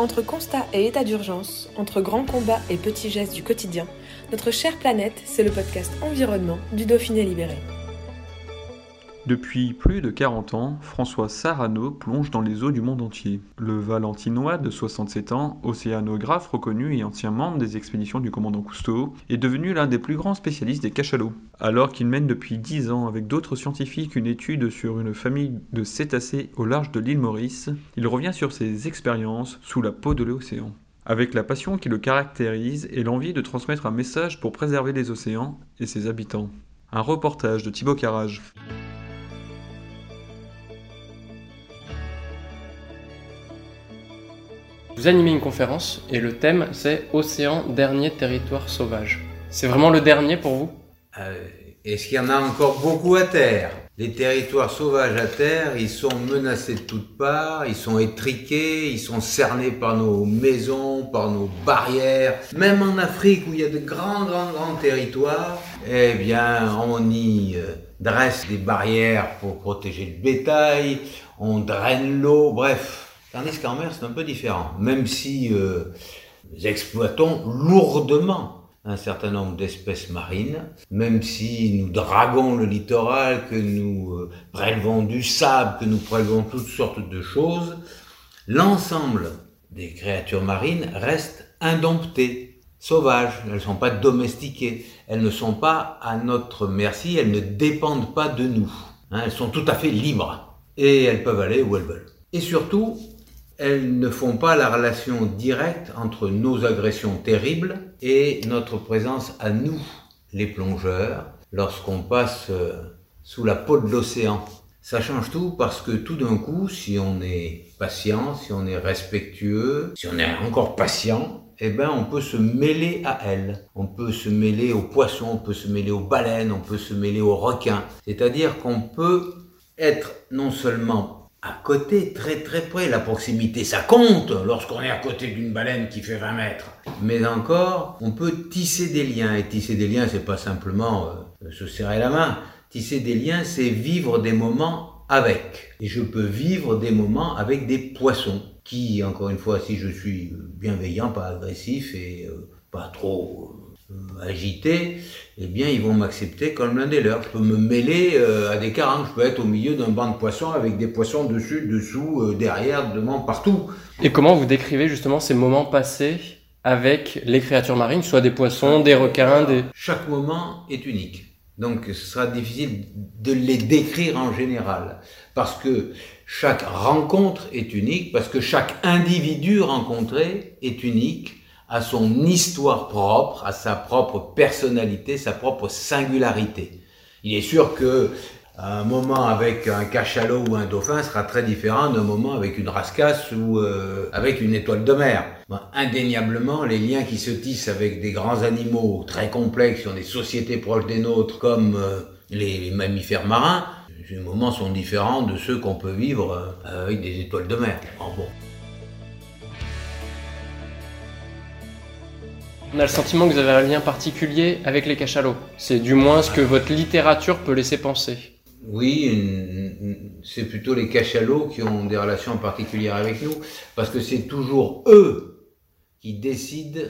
Entre constat et état d'urgence, entre grands combats et petits gestes du quotidien, notre chère planète, c'est le podcast Environnement du Dauphiné Libéré. Depuis plus de 40 ans, François Sarano plonge dans les eaux du monde entier. Le Valentinois de 67 ans, océanographe reconnu et ancien membre des expéditions du commandant Cousteau, est devenu l'un des plus grands spécialistes des cachalots. Alors qu'il mène depuis 10 ans avec d'autres scientifiques une étude sur une famille de cétacés au large de l'île Maurice, il revient sur ses expériences sous la peau de l'océan. Avec la passion qui le caractérise et l'envie de transmettre un message pour préserver les océans et ses habitants. Un reportage de Thibaut Carrage. Vous animez une conférence et le thème c'est Océan, dernier territoire sauvage. C'est vraiment le dernier pour vous? Euh, Est-ce qu'il y en a encore beaucoup à terre? Les territoires sauvages à terre, ils sont menacés de toutes parts, ils sont étriqués, ils sont cernés par nos maisons, par nos barrières. Même en Afrique où il y a de grands, grands, grands territoires, eh bien, on y euh, dresse des barrières pour protéger le bétail, on draine l'eau, bref. Tandis qu'en c'est un peu différent. Même si euh, nous exploitons lourdement un certain nombre d'espèces marines, même si nous draguons le littoral, que nous euh, prélevons du sable, que nous prélevons toutes sortes de choses, l'ensemble des créatures marines reste indompté, sauvages. Elles ne sont pas domestiquées. Elles ne sont pas à notre merci. Elles ne dépendent pas de nous. Hein, elles sont tout à fait libres. Et elles peuvent aller où elles veulent. Et surtout, elles ne font pas la relation directe entre nos agressions terribles et notre présence à nous, les plongeurs, lorsqu'on passe euh, sous la peau de l'océan. Ça change tout parce que tout d'un coup, si on est patient, si on est respectueux, si on est encore patient, eh ben, on peut se mêler à elles. On peut se mêler aux poissons, on peut se mêler aux baleines, on peut se mêler aux requins. C'est-à-dire qu'on peut être non seulement à côté, très très près, la proximité, ça compte lorsqu'on est à côté d'une baleine qui fait 20 mètres. Mais encore, on peut tisser des liens. Et tisser des liens, c'est pas simplement euh, se serrer la main. Tisser des liens, c'est vivre des moments avec. Et je peux vivre des moments avec des poissons qui, encore une fois, si je suis bienveillant, pas agressif et euh, pas trop euh, agité, eh bien, ils vont m'accepter comme l'un des leurs. Je peux me mêler euh, à des carangues. Je peux être au milieu d'un banc de poissons avec des poissons dessus, dessous, euh, derrière, devant, partout. Et comment vous décrivez justement ces moments passés avec les créatures marines, soit des poissons, des requins, des... Chaque moment est unique. Donc, ce sera difficile de les décrire en général. Parce que chaque rencontre est unique, parce que chaque individu rencontré est unique à son histoire propre, à sa propre personnalité, sa propre singularité. Il est sûr que un moment avec un cachalot ou un dauphin sera très différent d'un moment avec une rascasse ou euh, avec une étoile de mer. Indéniablement, les liens qui se tissent avec des grands animaux très complexes, sur des sociétés proches des nôtres comme euh, les mammifères marins, ces moments sont différents de ceux qu'on peut vivre euh, avec des étoiles de mer. Bon. On a le sentiment que vous avez un lien particulier avec les cachalots. C'est du moins ce que votre littérature peut laisser penser. Oui, c'est plutôt les cachalots qui ont des relations particulières avec nous, parce que c'est toujours eux qui décident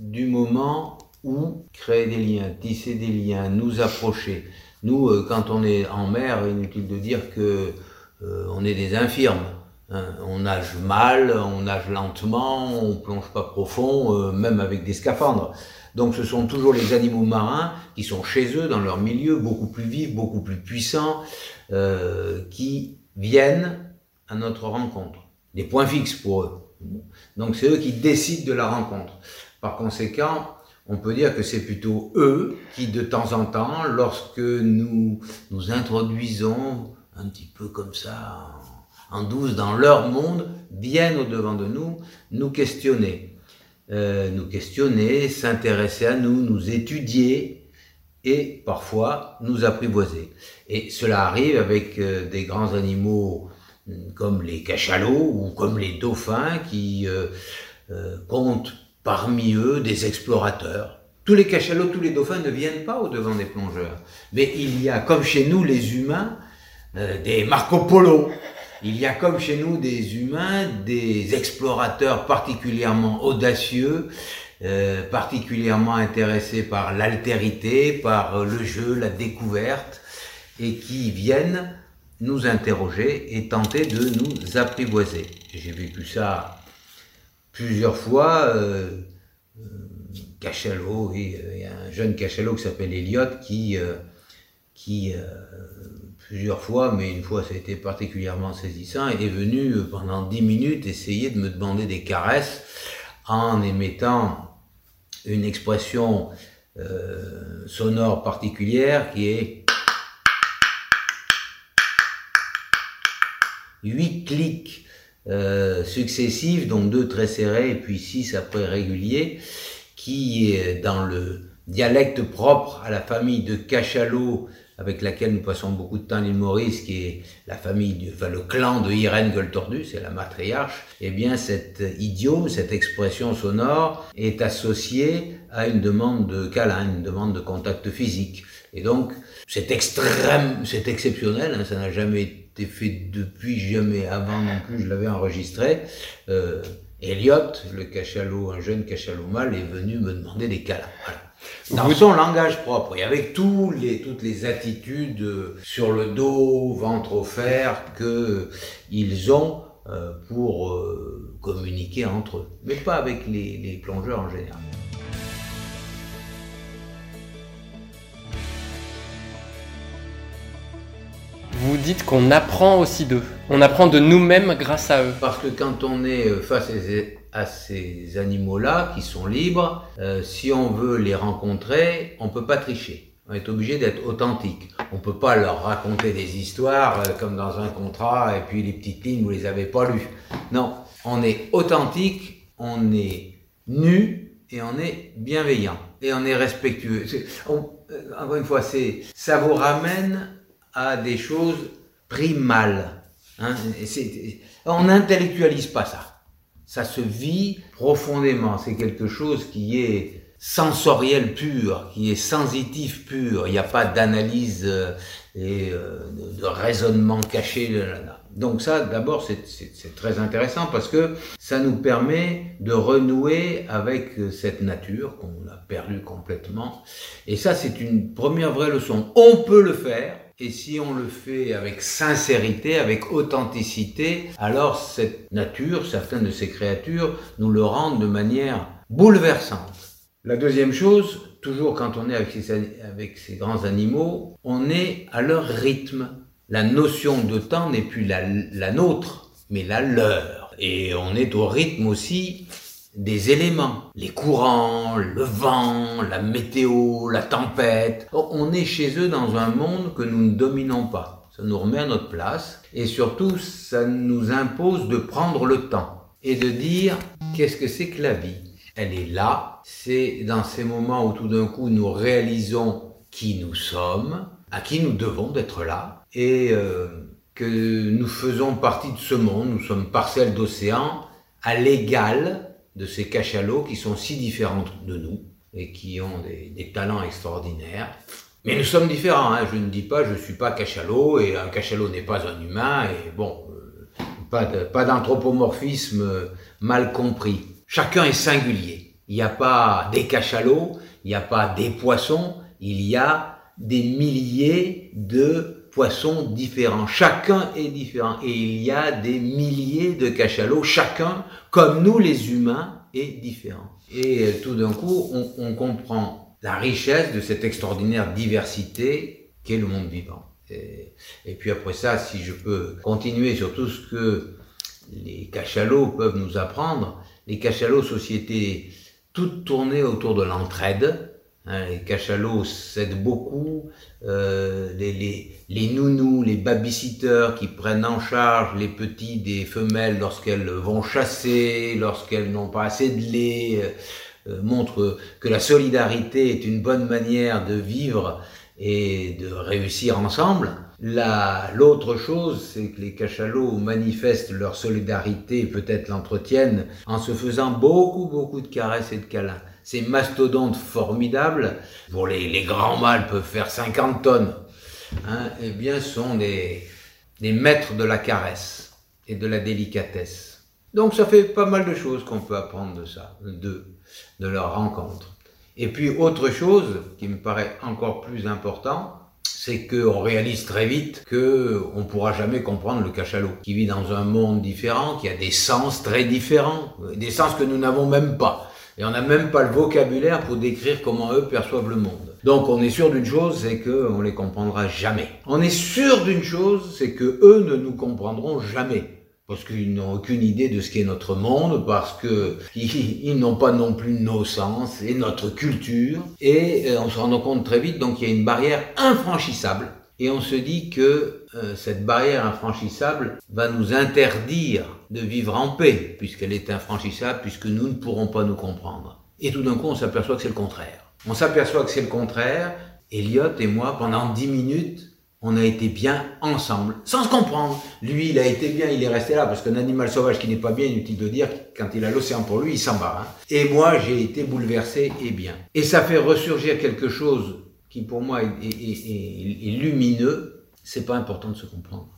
du moment où créer des liens, tisser des liens, nous approcher. Nous, euh, quand on est en mer, inutile de dire que euh, on est des infirmes. Hein. On nage mal, on nage lentement, on plonge pas profond, euh, même avec des scaphandres. Donc ce sont toujours les animaux marins qui sont chez eux, dans leur milieu, beaucoup plus vifs, beaucoup plus puissants, euh, qui viennent à notre rencontre. Des points fixes pour eux. Donc c'est eux qui décident de la rencontre. Par conséquent, on peut dire que c'est plutôt eux qui, de temps en temps, lorsque nous nous introduisons un petit peu comme ça en douce dans leur monde, viennent au-devant de nous, nous questionner. Euh, nous questionner, s'intéresser à nous, nous étudier et parfois nous apprivoiser. Et cela arrive avec euh, des grands animaux hum, comme les cachalots ou comme les dauphins qui euh, comptent parmi eux des explorateurs. Tous les cachalots, tous les dauphins ne viennent pas au devant des plongeurs. Mais il y a, comme chez nous les humains, des Marco Polo, il y a comme chez nous des humains, des explorateurs particulièrement audacieux, euh, particulièrement intéressés par l'altérité, par le jeu, la découverte, et qui viennent nous interroger et tenter de nous apprivoiser. J'ai vécu ça plusieurs fois. Euh, euh cachalot, il y a un jeune cachalot qui s'appelle Elliot qui, euh, qui plusieurs fois, mais une fois ça a été particulièrement saisissant, est venu euh, pendant dix minutes essayer de me demander des caresses en émettant une expression euh, sonore particulière qui est huit clics euh, successifs, donc deux très serrés et puis six après réguliers, qui est dans le dialecte propre à la famille de cachalot avec laquelle nous passons beaucoup de temps à l'île Maurice, qui est la famille, du, enfin le clan de Irène Gueule-Tordu, c'est la matriarche, eh bien cet idiome, cette expression sonore est associée à une demande de câlin, une demande de contact physique. Et donc, c'est extrême, c'est exceptionnel, hein, ça n'a jamais été fait depuis, jamais avant non plus, je l'avais enregistré. Euh, Elliot, le cachalot, un jeune cachalot mâle, est venu me demander des câlins. Voilà dans son langage propre et avec tous les, toutes les attitudes euh, sur le dos, ventre offert qu'ils ont euh, pour euh, communiquer entre eux, mais pas avec les, les plongeurs en général. Vous dites qu'on apprend aussi d'eux. On apprend de nous-mêmes grâce à eux. Parce que quand on est face à ces animaux-là qui sont libres, euh, si on veut les rencontrer, on peut pas tricher. On est obligé d'être authentique. On peut pas leur raconter des histoires euh, comme dans un contrat et puis les petites lignes vous les avez pas lues. Non, on est authentique, on est nu et on est bienveillant et on est respectueux. Euh, encore une fois, c'est ça vous ramène à des choses primales. Hein. on n'intellectualise pas ça. Ça se vit profondément. C'est quelque chose qui est sensoriel pur, qui est sensitif pur. Il n'y a pas d'analyse euh, et euh, de, raisonnement caché. Donc ça, d'abord, c'est très intéressant parce que ça nous permet de renouer avec cette nature qu'on a perdue complètement. Et ça, c'est une première vraie leçon. On peut le faire et si on le fait avec sincérité, avec authenticité, alors cette nature, certaines de ces créatures, nous le rendent de manière bouleversante. La deuxième chose, toujours quand on est avec ces, grands animaux, on est à leur rythme. La notion de temps n'est plus la nôtre, mais la leur. Et on est au rythme aussi des éléments, les courants, le vent, la météo, la tempête. On est chez eux dans un monde que nous ne dominons pas. Ça nous remet à notre place et surtout ça nous impose de prendre le temps et de dire qu'est-ce que c'est que la vie? Elle est là, c'est dans ces moments où tout d'un coup nous réalisons qui nous sommes, à qui nous devons d'être là et euh, que nous faisons partie de ce monde, nous sommes parcelles d'océan à l'égal de ces cachalots qui sont si différents de nous et qui ont des, talents extraordinaires. Mais nous sommes différents, hein. je ne dis pas je ne suis pas cachalot et un cachalot n'est pas un humain et bon, euh, pas d'anthropomorphisme mal compris. Chacun est singulier. Il n'y a pas des cachalots, il n'y a pas des poissons, il y a des milliers de poissons différents. Chacun est différent et il y a des milliers de cachalots, chacun comme nous les humains, est différent. Et euh, tout d'un coup, on, comprend la richesse de cette extraordinaire diversité qu'est le monde vivant. Et, puis après ça, si je peux continuer sur tout ce que les cachalots peuvent nous apprendre, les cachalots, sociétés toutes tournées autour de l'entraide, Hein, les cachalots s'aident beaucoup. Euh, les, les, les, nounous, les babysitters qui prennent en charge les petits des femelles lorsqu'elles vont chasser, lorsqu'elles n'ont pas assez de lait, euh, euh, montrent que la solidarité est une bonne manière de vivre et de réussir ensemble. L'autre chose, c'est que les cachalots manifestent leur solidarité, peut-être l'entretiennent, en se faisant beaucoup, beaucoup de caresses et de câlins. Ces mastodontes formidables, pour les, les grands mâles peuvent faire 50 tonnes, hein, eh bien, sont des, des maîtres de la caresse et de la délicatesse. Donc ça fait pas mal de choses qu'on peut apprendre de ça, de, de leur rencontre. Et puis autre chose qui me paraît encore plus important, c'est qu'on réalise très vite que on pourra jamais comprendre le cachalot, qui vit dans un monde différent, qui a des sens très différents, des sens que nous n'avons même pas. Et on n'a même pas le vocabulaire pour décrire comment eux perçoivent le monde. Donc on est sûr d'une chose, c'est qu'on les comprendra jamais. On est sûr d'une chose, c'est que eux ne nous comprendront jamais parce qu'ils n'ont aucune idée de ce qu'est notre monde, parce qu'ils n'ont pas non plus nos sens et notre culture, et euh, on se rend compte très vite, donc il y a une barrière infranchissable, et on se dit que euh, cette barrière infranchissable va nous interdire de vivre en paix, puisqu'elle est infranchissable, puisque nous ne pourrons pas nous comprendre. Et tout d'un coup, on s'aperçoit que c'est le contraire. On s'aperçoit que c'est le contraire. Elliot et moi, pendant dix minutes, on a été bien ensemble, sans se comprendre. Lui, il a été bien, il est resté là, parce qu'un animal sauvage qui n'est pas bien, inutile de dire, quand il a l'océan pour lui, il s'en va. Hein. Et moi, j'ai été bouleversé et bien. Et ça fait ressurgir quelque chose qui, pour moi, est, est lumineux. C'est pas important de se comprendre.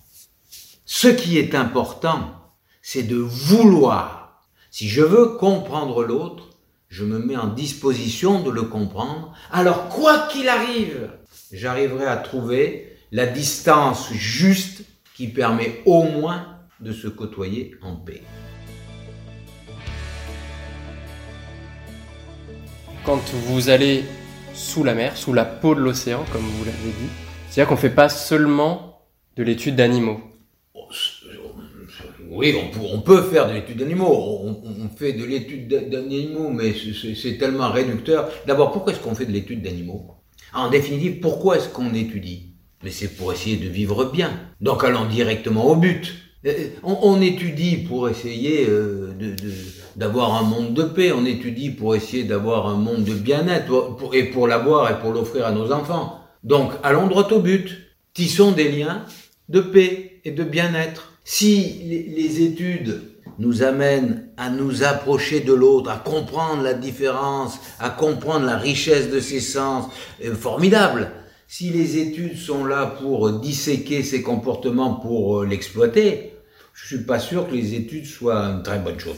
Ce qui est important, c'est de vouloir. Si je veux comprendre l'autre, je me mets en disposition de le comprendre. Alors, quoi qu'il arrive, j'arriverai à trouver la distance juste qui permet au moins de se côtoyer en paix. Quand vous allez sous la mer, sous la peau de l'océan, comme vous l'avez dit, c'est-à-dire qu'on ne fait pas seulement de l'étude d'animaux. Oui, on peut, faire de l'étude d'animaux. On, fait de l'étude d'animaux, mais c'est tellement réducteur. D'abord, pourquoi est-ce qu'on fait de l'étude d'animaux? En définitive, pourquoi est-ce qu'on étudie? Mais c'est pour essayer de vivre bien. Donc allons directement au but. Euh, on, étudie pour essayer euh, d'avoir un monde de paix, on étudie pour essayer d'avoir un monde de bien-être, et pour l'avoir et pour l'offrir à nos enfants. Donc allons droit au but. Tissons des liens de paix et de bien-être. Si les études nous amènent à nous approcher de l'autre, à comprendre la différence, à comprendre la richesse de ses sens, euh, formidable. Si les études sont là pour disséquer ces comportements, pour euh, l'exploiter, je suis pas sûr que les études soient une très bonne chose.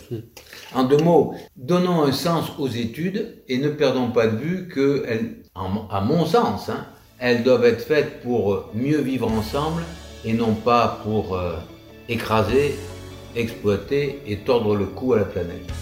En deux mots, donnons un sens aux études et ne perdons pas de vue que, à mon sens, hein, elles doivent être faites pour mieux vivre ensemble et non pas pour euh, écraser, exploiter et tordre le cou à la planète.